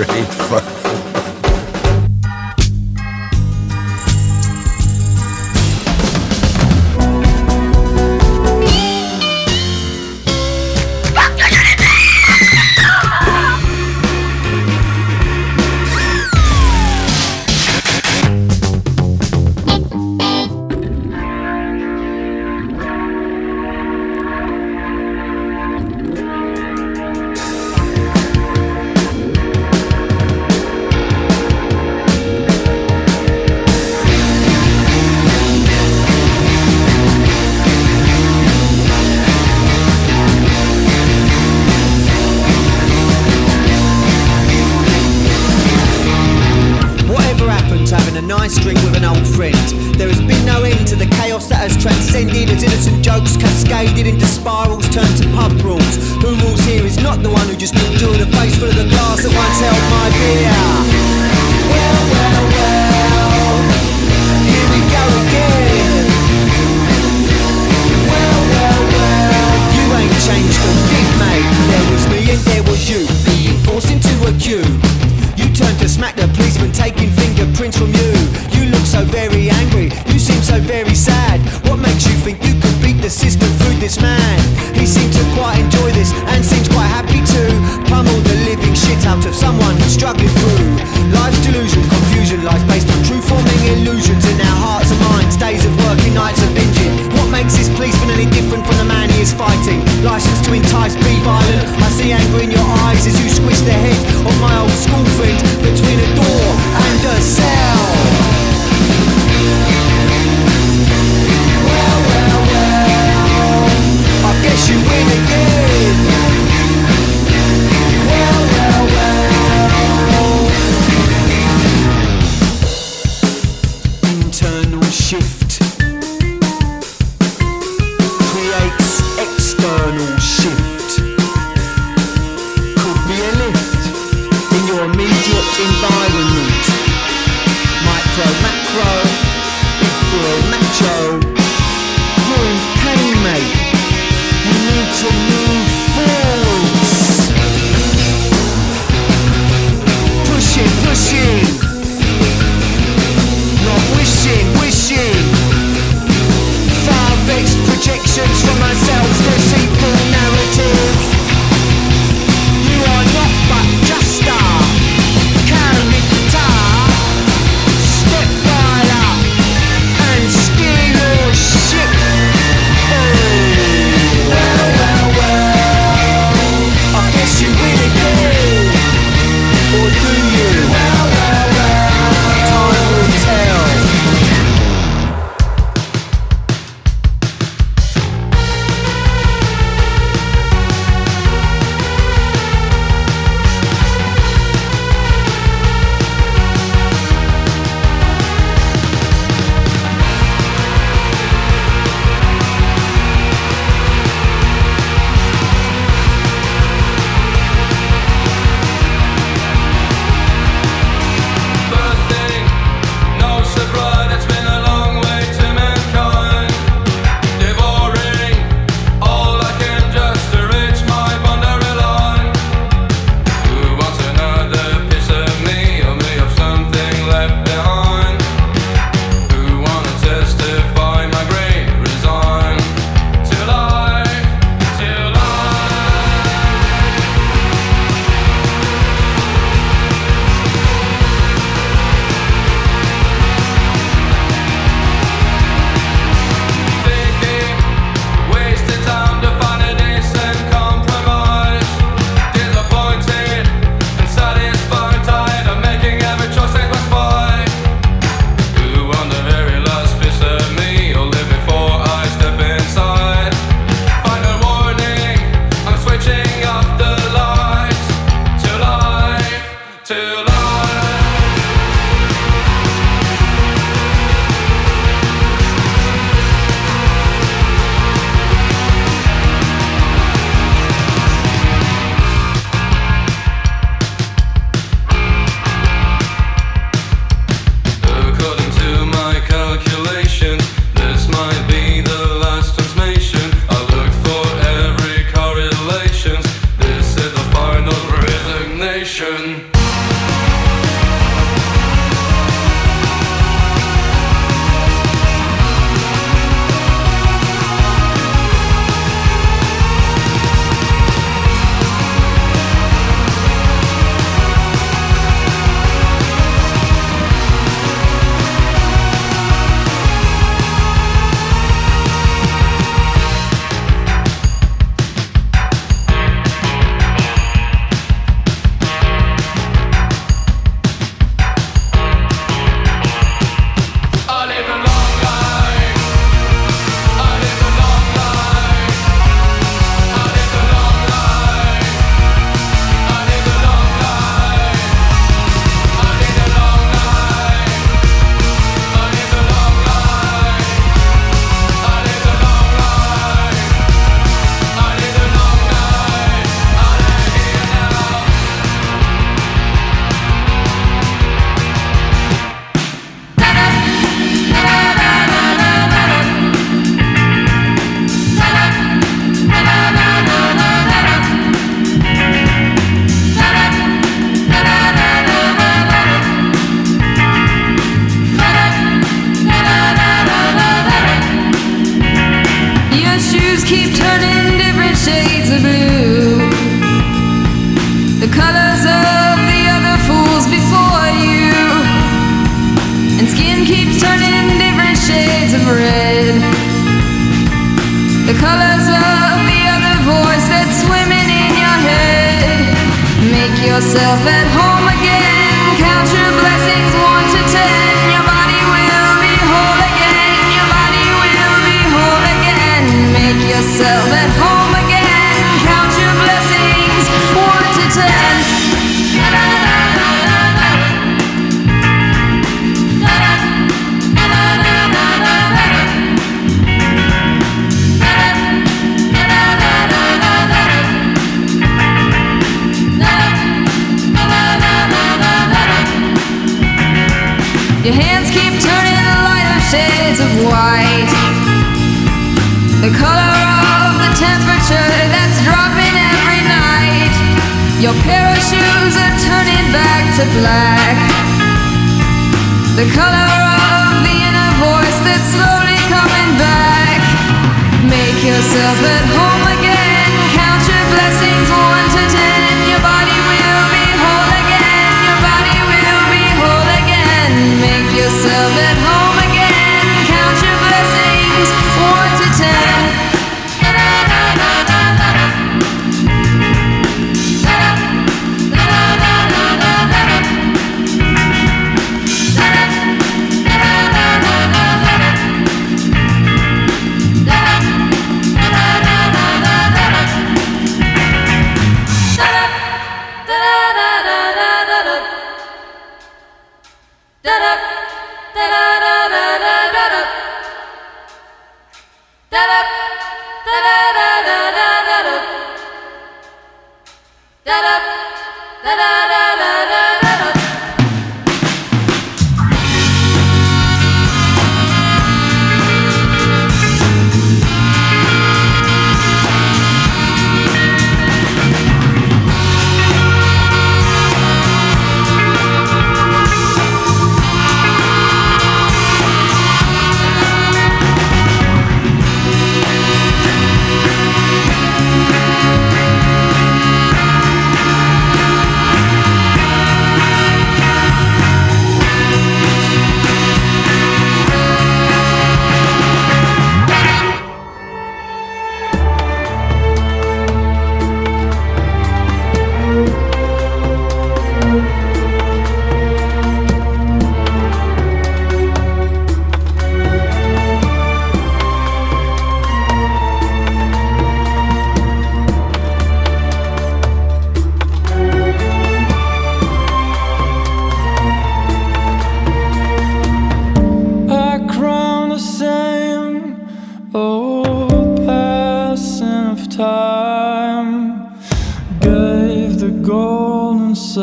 Great fuck.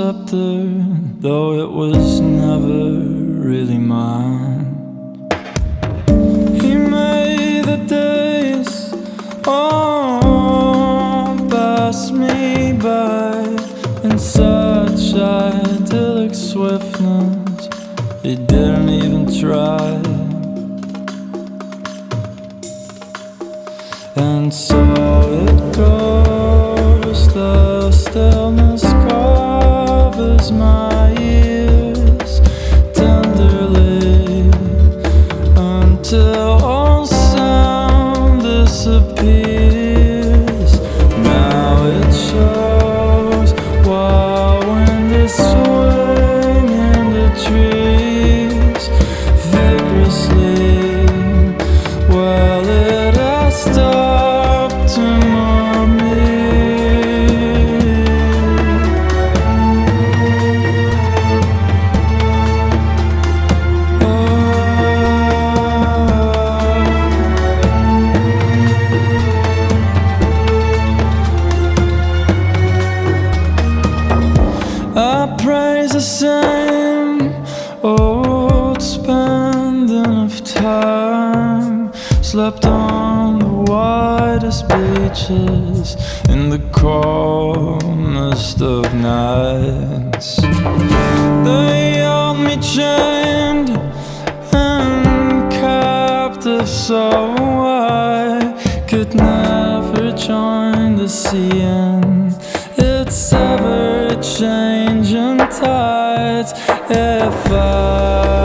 Scepter, though it was the its ever changing tides. If I'm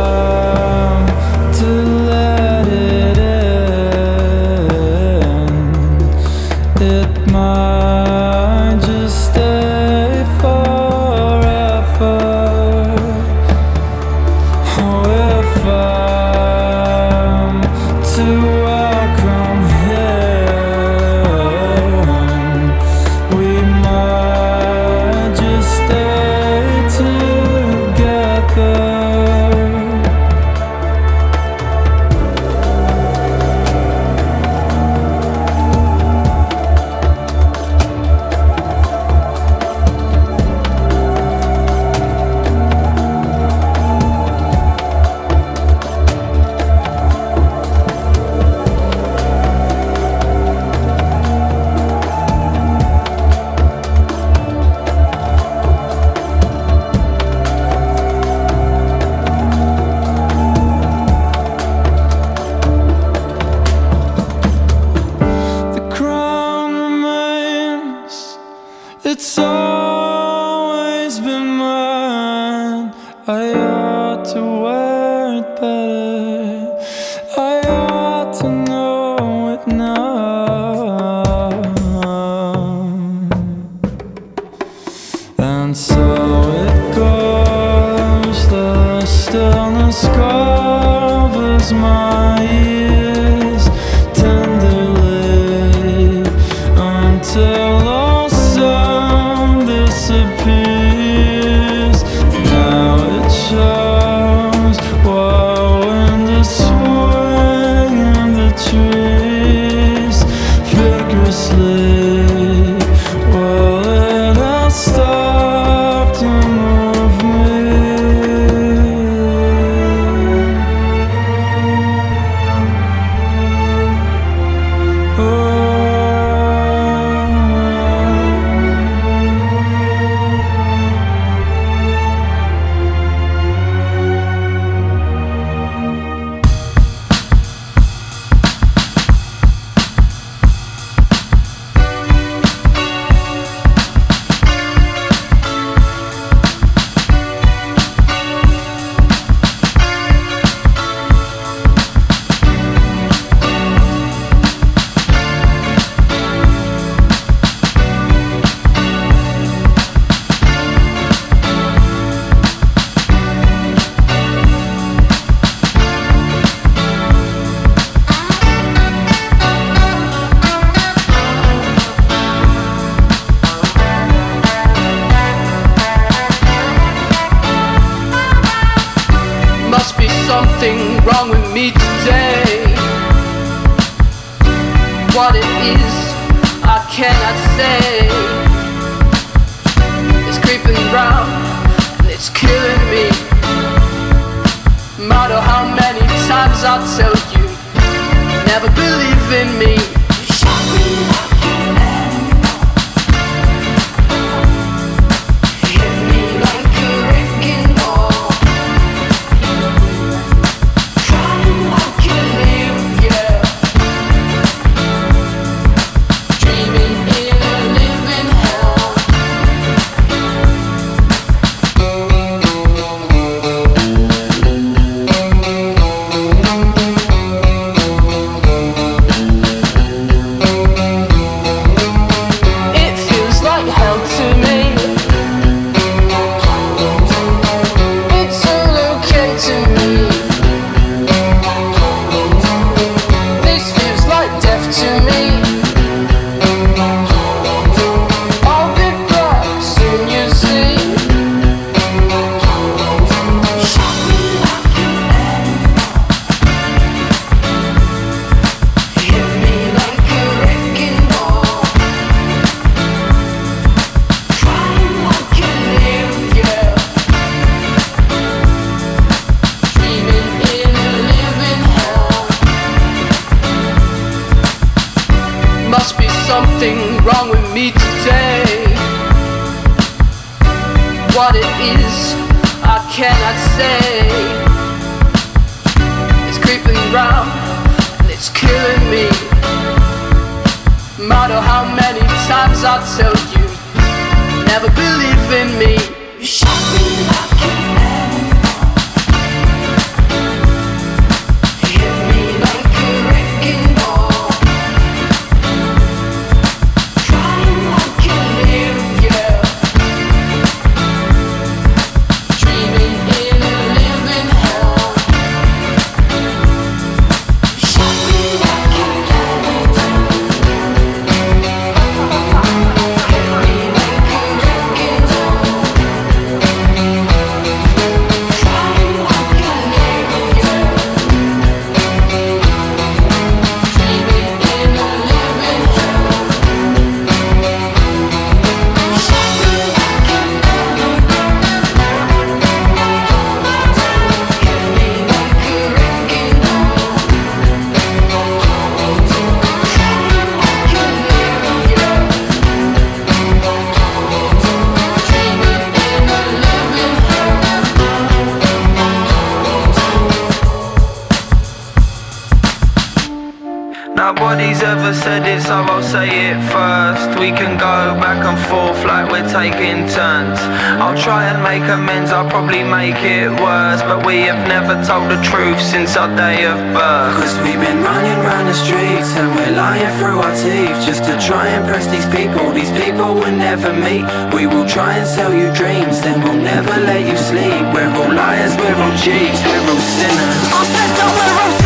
since our day of birth. Cause we've been running around the streets and we're lying through our teeth just to try and impress these people. These people will never meet. We will try and sell you dreams, then we'll never let you sleep. We're all liars, we're all cheats, we're all sinners. I said that we're all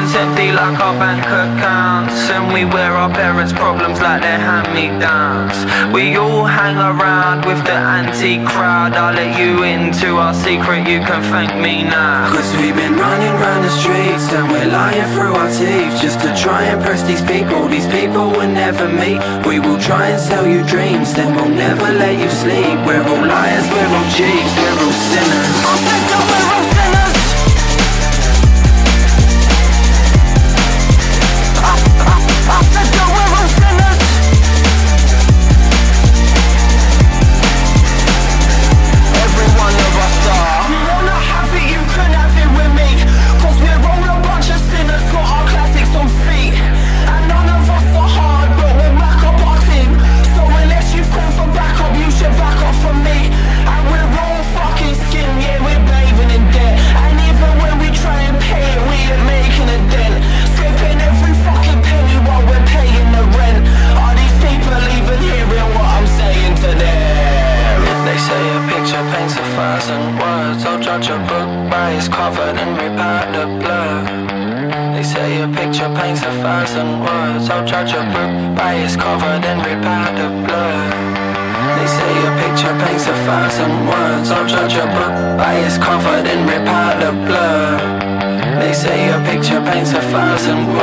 conscience empty like our bank accounts. And we wear our parents' problems like they're hand-me-downs. We all hang around with the anti-crowd. I'll let you into our secret, you can thank me now. Cause we've been running round the streets And we're lying through our teeth Just to try and impress these people. These people will never meet. We will try and sell you dreams Then we'll never let you sleep. We're all liars, we're all cheats, we're all sinners Tell me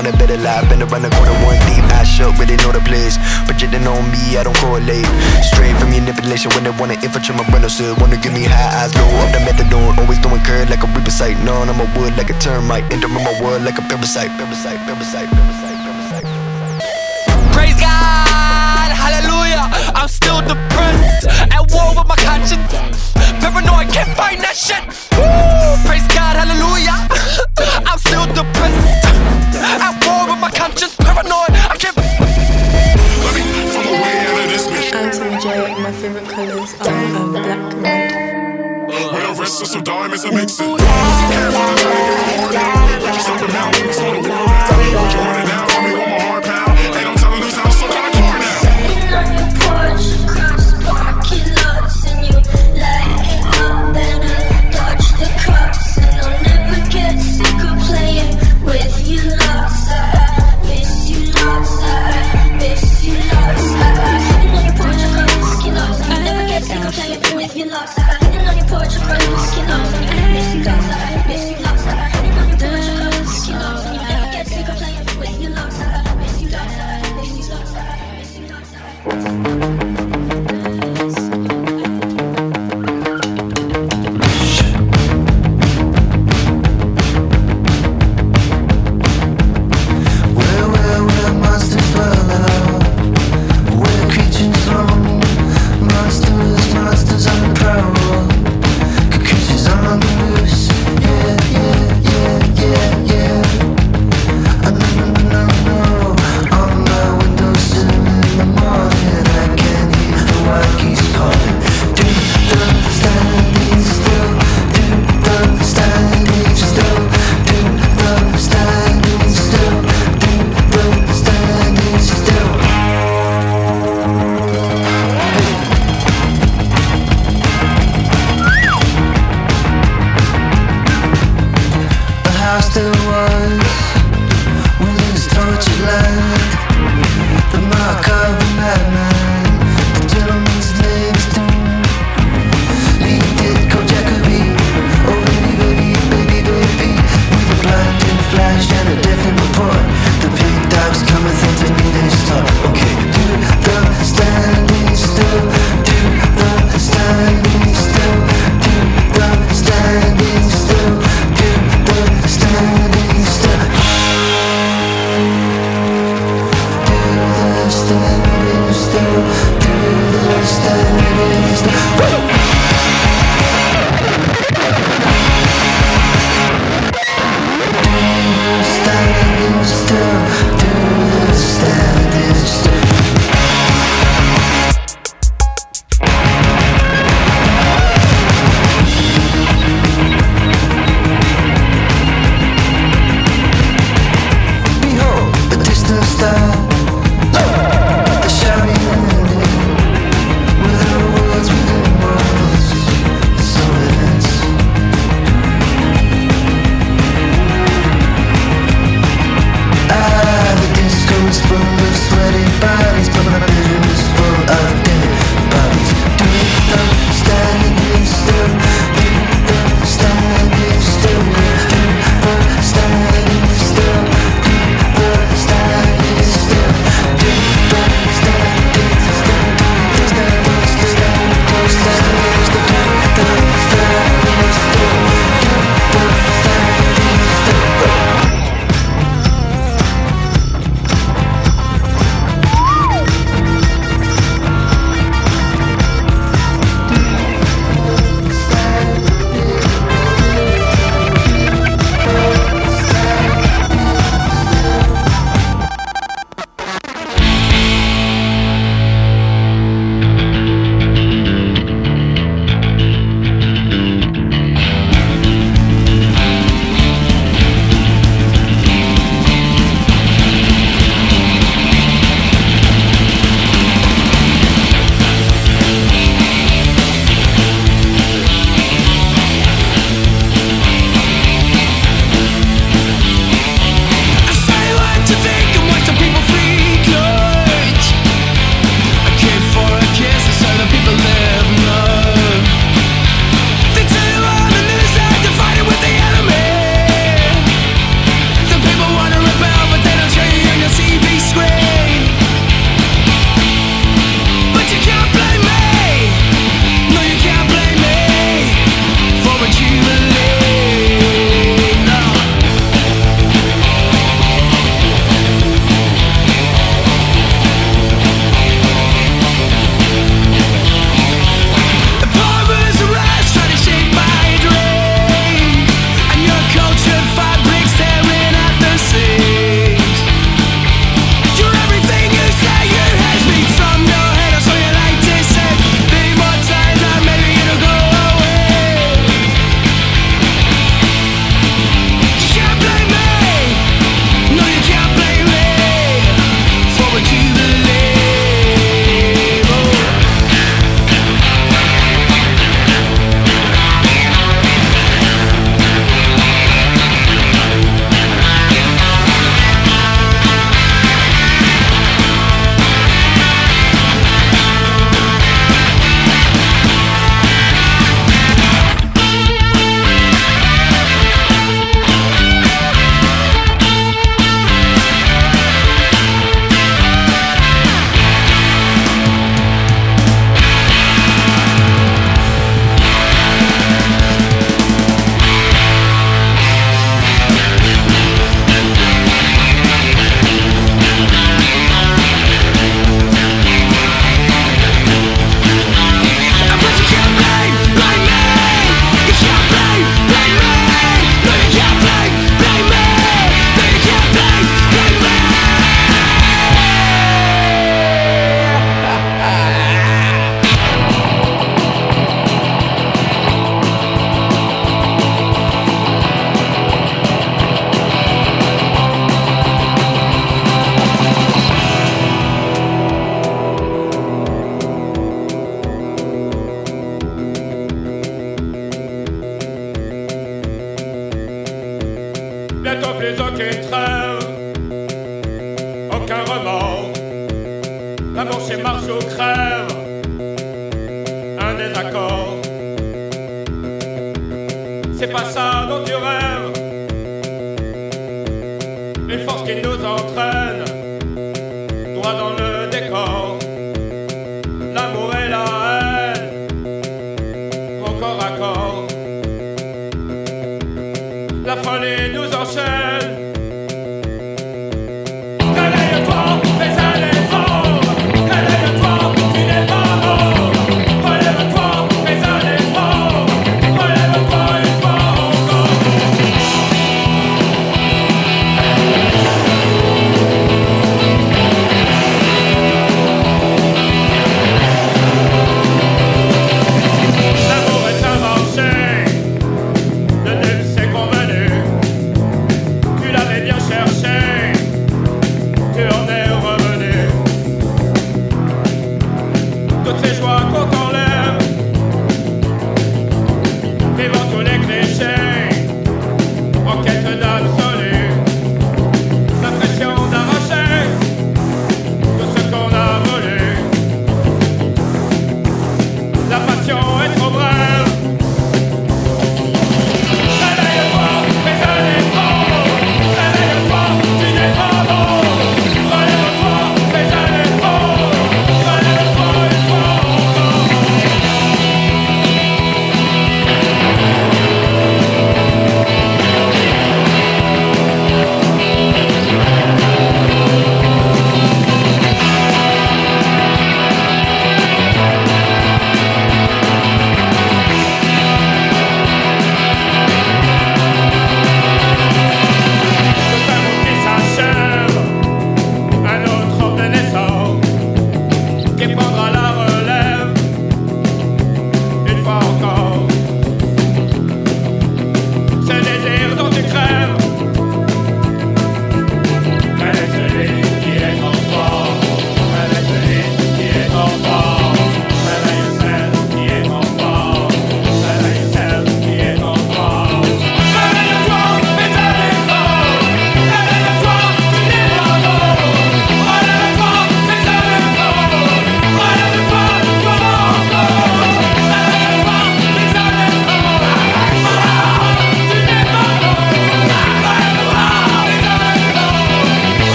want a better life. Been around the corner one deep, I shut, really know the place. Projecting on me, I don't correlate. Straight from manipulation when they wanna infiltrate my rental still Wanna give me high eyes, low up the methadone. Always throwing curd like a reaper sight. None, I'm a wood like a termite. Enter my world like a parasite. Parasite, parasite, parasite.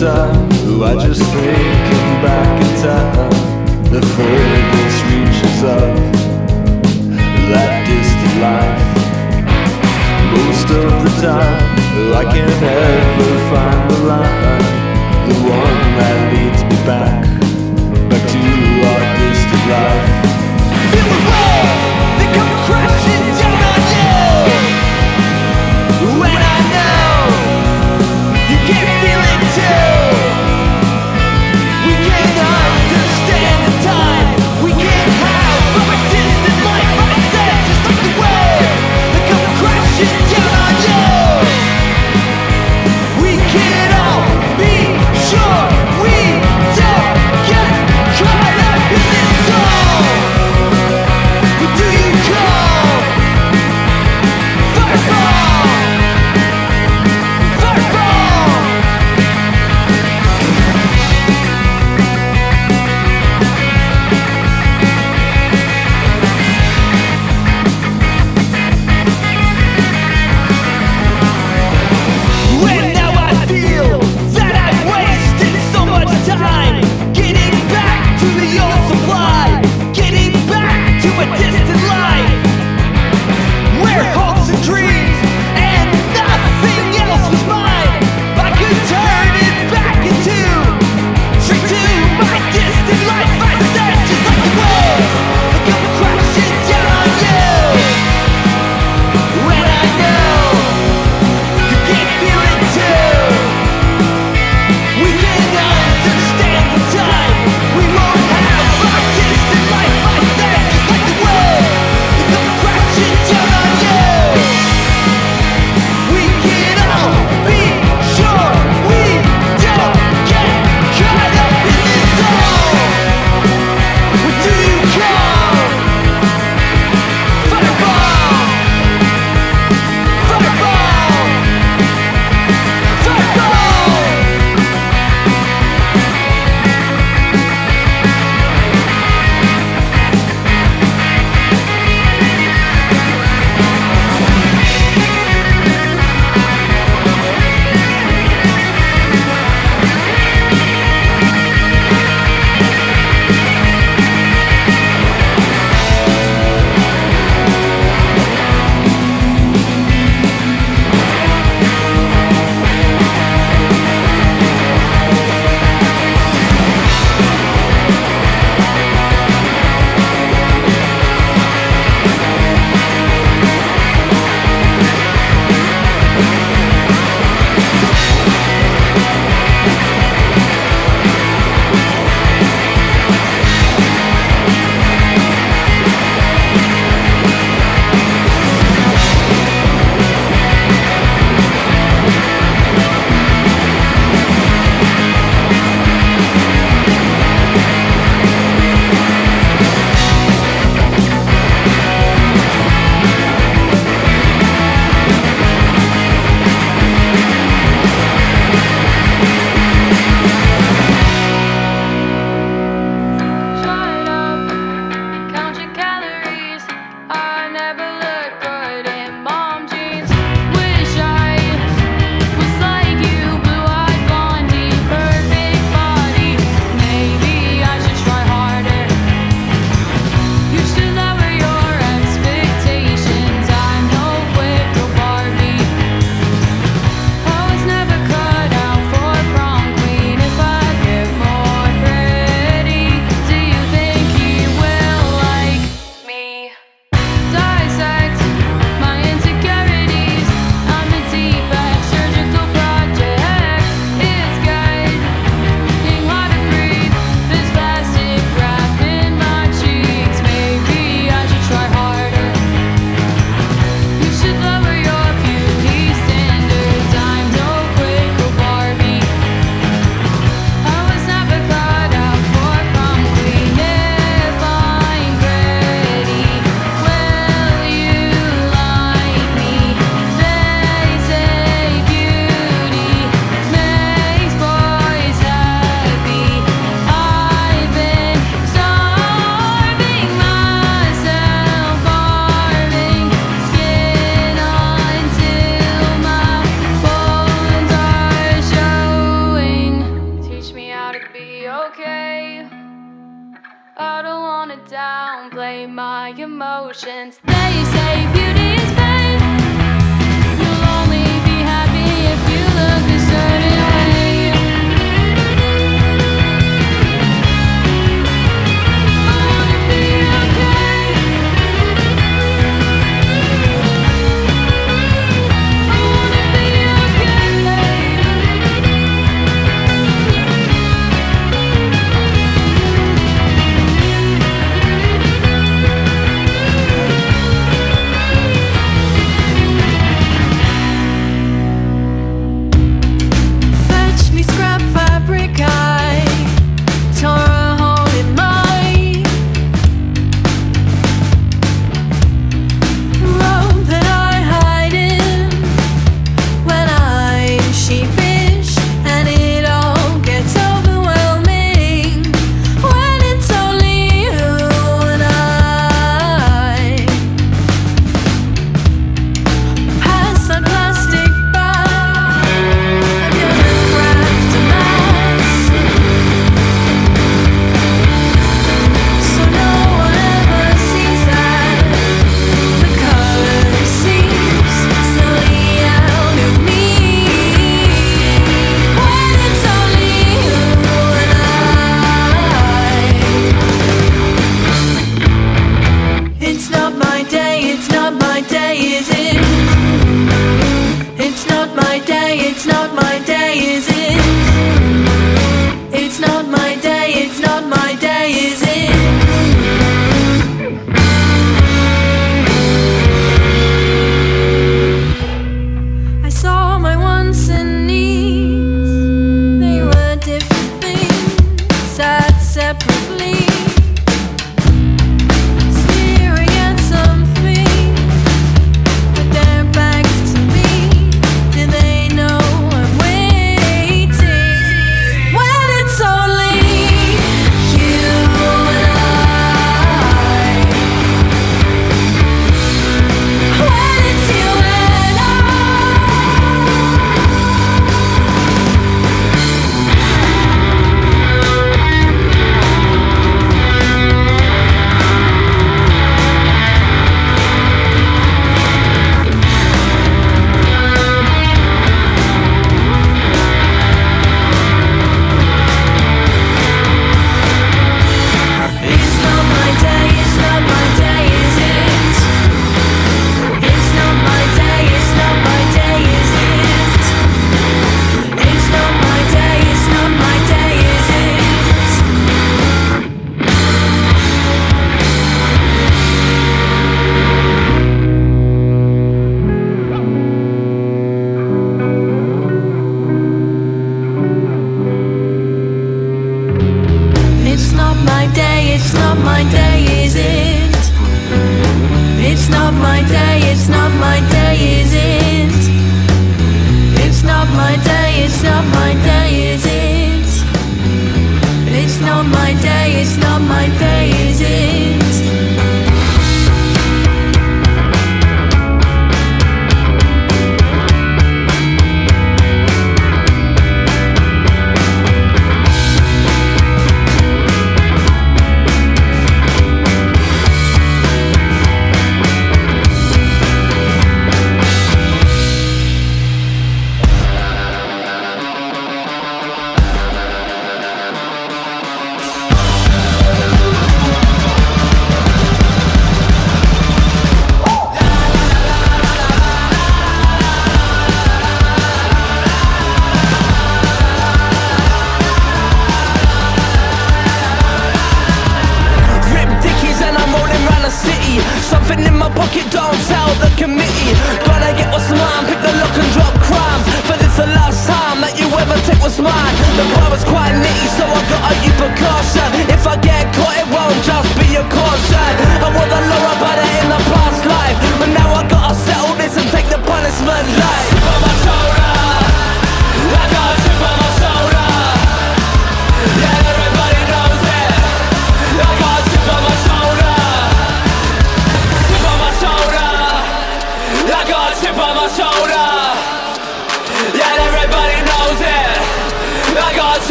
time. I just think back in time. The furthest reaches of that distant life. Most of the time, I can't ever find the line, the one that leads me back, back to our distant life. Feel the love.